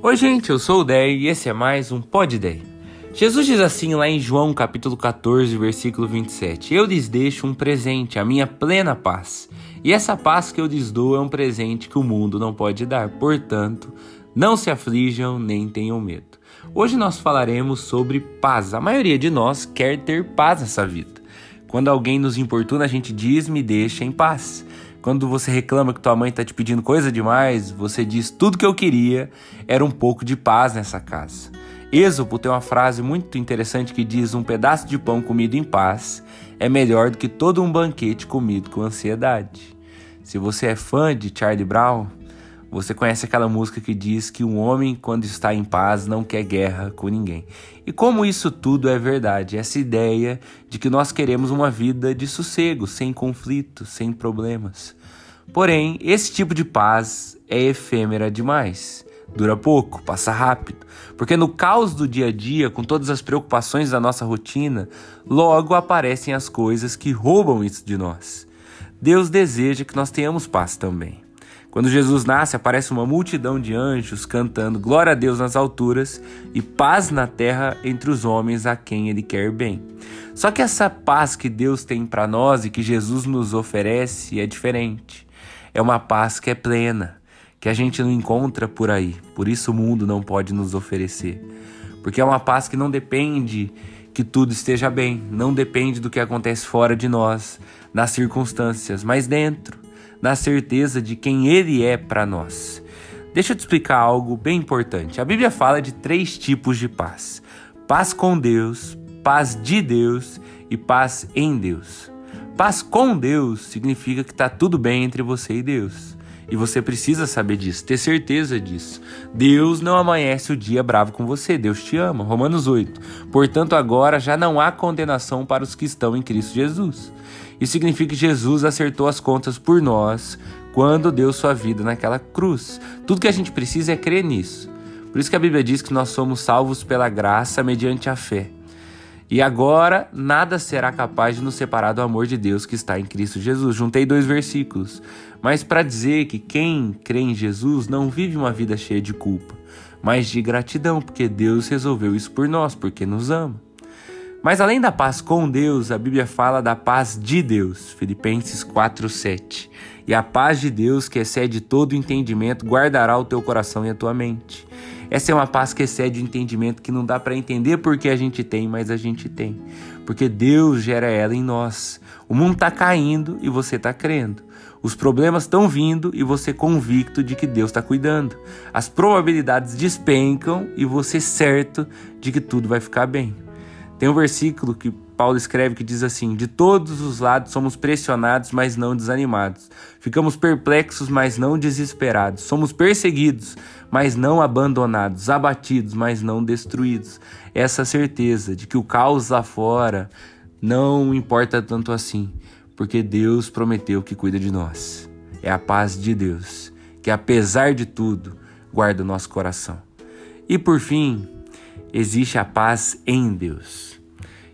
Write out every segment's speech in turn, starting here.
Oi, gente, eu sou o Dei e esse é mais um Pod Dei. Jesus diz assim lá em João capítulo 14, versículo 27: Eu lhes deixo um presente, a minha plena paz. E essa paz que eu lhes dou é um presente que o mundo não pode dar. Portanto, não se aflijam nem tenham medo. Hoje nós falaremos sobre paz. A maioria de nós quer ter paz nessa vida. Quando alguém nos importuna, a gente diz: "Me deixa em paz". Quando você reclama que tua mãe tá te pedindo coisa demais, você diz tudo que eu queria era um pouco de paz nessa casa. Êxopo tem uma frase muito interessante que diz: Um pedaço de pão comido em paz é melhor do que todo um banquete comido com ansiedade. Se você é fã de Charlie Brown, você conhece aquela música que diz que um homem, quando está em paz, não quer guerra com ninguém. E como isso tudo é verdade, essa ideia de que nós queremos uma vida de sossego, sem conflito, sem problemas. Porém, esse tipo de paz é efêmera demais. Dura pouco, passa rápido, porque no caos do dia a dia, com todas as preocupações da nossa rotina, logo aparecem as coisas que roubam isso de nós. Deus deseja que nós tenhamos paz também. Quando Jesus nasce, aparece uma multidão de anjos cantando glória a Deus nas alturas e paz na terra entre os homens a quem ele quer bem. Só que essa paz que Deus tem para nós e que Jesus nos oferece é diferente. É uma paz que é plena, que a gente não encontra por aí. Por isso o mundo não pode nos oferecer. Porque é uma paz que não depende que tudo esteja bem, não depende do que acontece fora de nós, nas circunstâncias, mas dentro na certeza de quem Ele é para nós. Deixa eu te explicar algo bem importante. A Bíblia fala de três tipos de paz: paz com Deus, paz de Deus e paz em Deus. Paz com Deus significa que está tudo bem entre você e Deus. E você precisa saber disso, ter certeza disso. Deus não amanhece o dia bravo com você, Deus te ama. Romanos 8. Portanto, agora já não há condenação para os que estão em Cristo Jesus. Isso significa que Jesus acertou as contas por nós quando deu sua vida naquela cruz. Tudo que a gente precisa é crer nisso. Por isso que a Bíblia diz que nós somos salvos pela graça mediante a fé. E agora nada será capaz de nos separar do amor de Deus que está em Cristo Jesus. Juntei dois versículos. Mas para dizer que quem crê em Jesus não vive uma vida cheia de culpa, mas de gratidão, porque Deus resolveu isso por nós, porque nos ama. Mas além da paz com Deus, a Bíblia fala da paz de Deus, Filipenses 4:7. E a paz de Deus, que excede todo entendimento, guardará o teu coração e a tua mente. Essa é uma paz que excede o entendimento que não dá para entender porque a gente tem, mas a gente tem. Porque Deus gera ela em nós. O mundo está caindo e você está crendo. Os problemas estão vindo e você convicto de que Deus está cuidando. As probabilidades despencam e você certo de que tudo vai ficar bem. Tem um versículo que Paulo escreve que diz assim: De todos os lados somos pressionados, mas não desanimados. Ficamos perplexos, mas não desesperados. Somos perseguidos, mas não abandonados. Abatidos, mas não destruídos. Essa certeza de que o caos lá fora não importa tanto assim, porque Deus prometeu que cuida de nós. É a paz de Deus, que apesar de tudo, guarda o nosso coração. E por fim, existe a paz em Deus,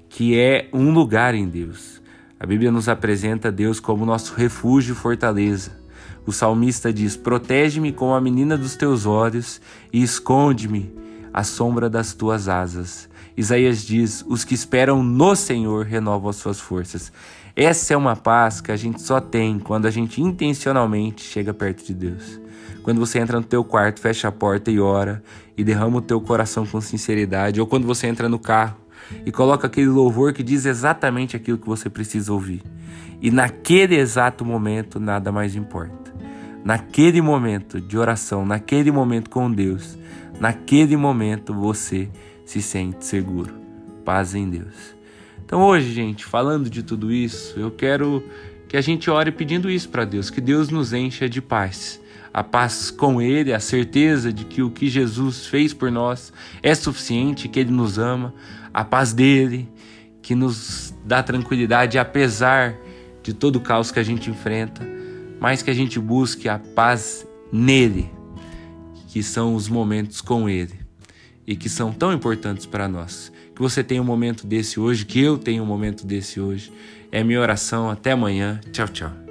que é um lugar em Deus. A Bíblia nos apresenta Deus como nosso refúgio e fortaleza. O salmista diz: Protege-me como a menina dos teus olhos e esconde-me à sombra das tuas asas. Isaías diz: Os que esperam no Senhor renovam as suas forças. Essa é uma paz que a gente só tem quando a gente intencionalmente chega perto de Deus. Quando você entra no teu quarto, fecha a porta e ora e derrama o teu coração com sinceridade, ou quando você entra no carro e coloca aquele louvor que diz exatamente aquilo que você precisa ouvir. E naquele exato momento nada mais importa. Naquele momento de oração, naquele momento com Deus, naquele momento você se sente seguro. Paz em Deus. Então hoje, gente, falando de tudo isso, eu quero que a gente ore pedindo isso para Deus, que Deus nos encha de paz a paz com Ele, a certeza de que o que Jesus fez por nós é suficiente, que Ele nos ama, a paz dele, que nos dá tranquilidade apesar de todo o caos que a gente enfrenta, mas que a gente busque a paz nele, que são os momentos com Ele e que são tão importantes para nós. Que você tenha um momento desse hoje, que eu tenha um momento desse hoje. É minha oração. Até amanhã. Tchau, tchau.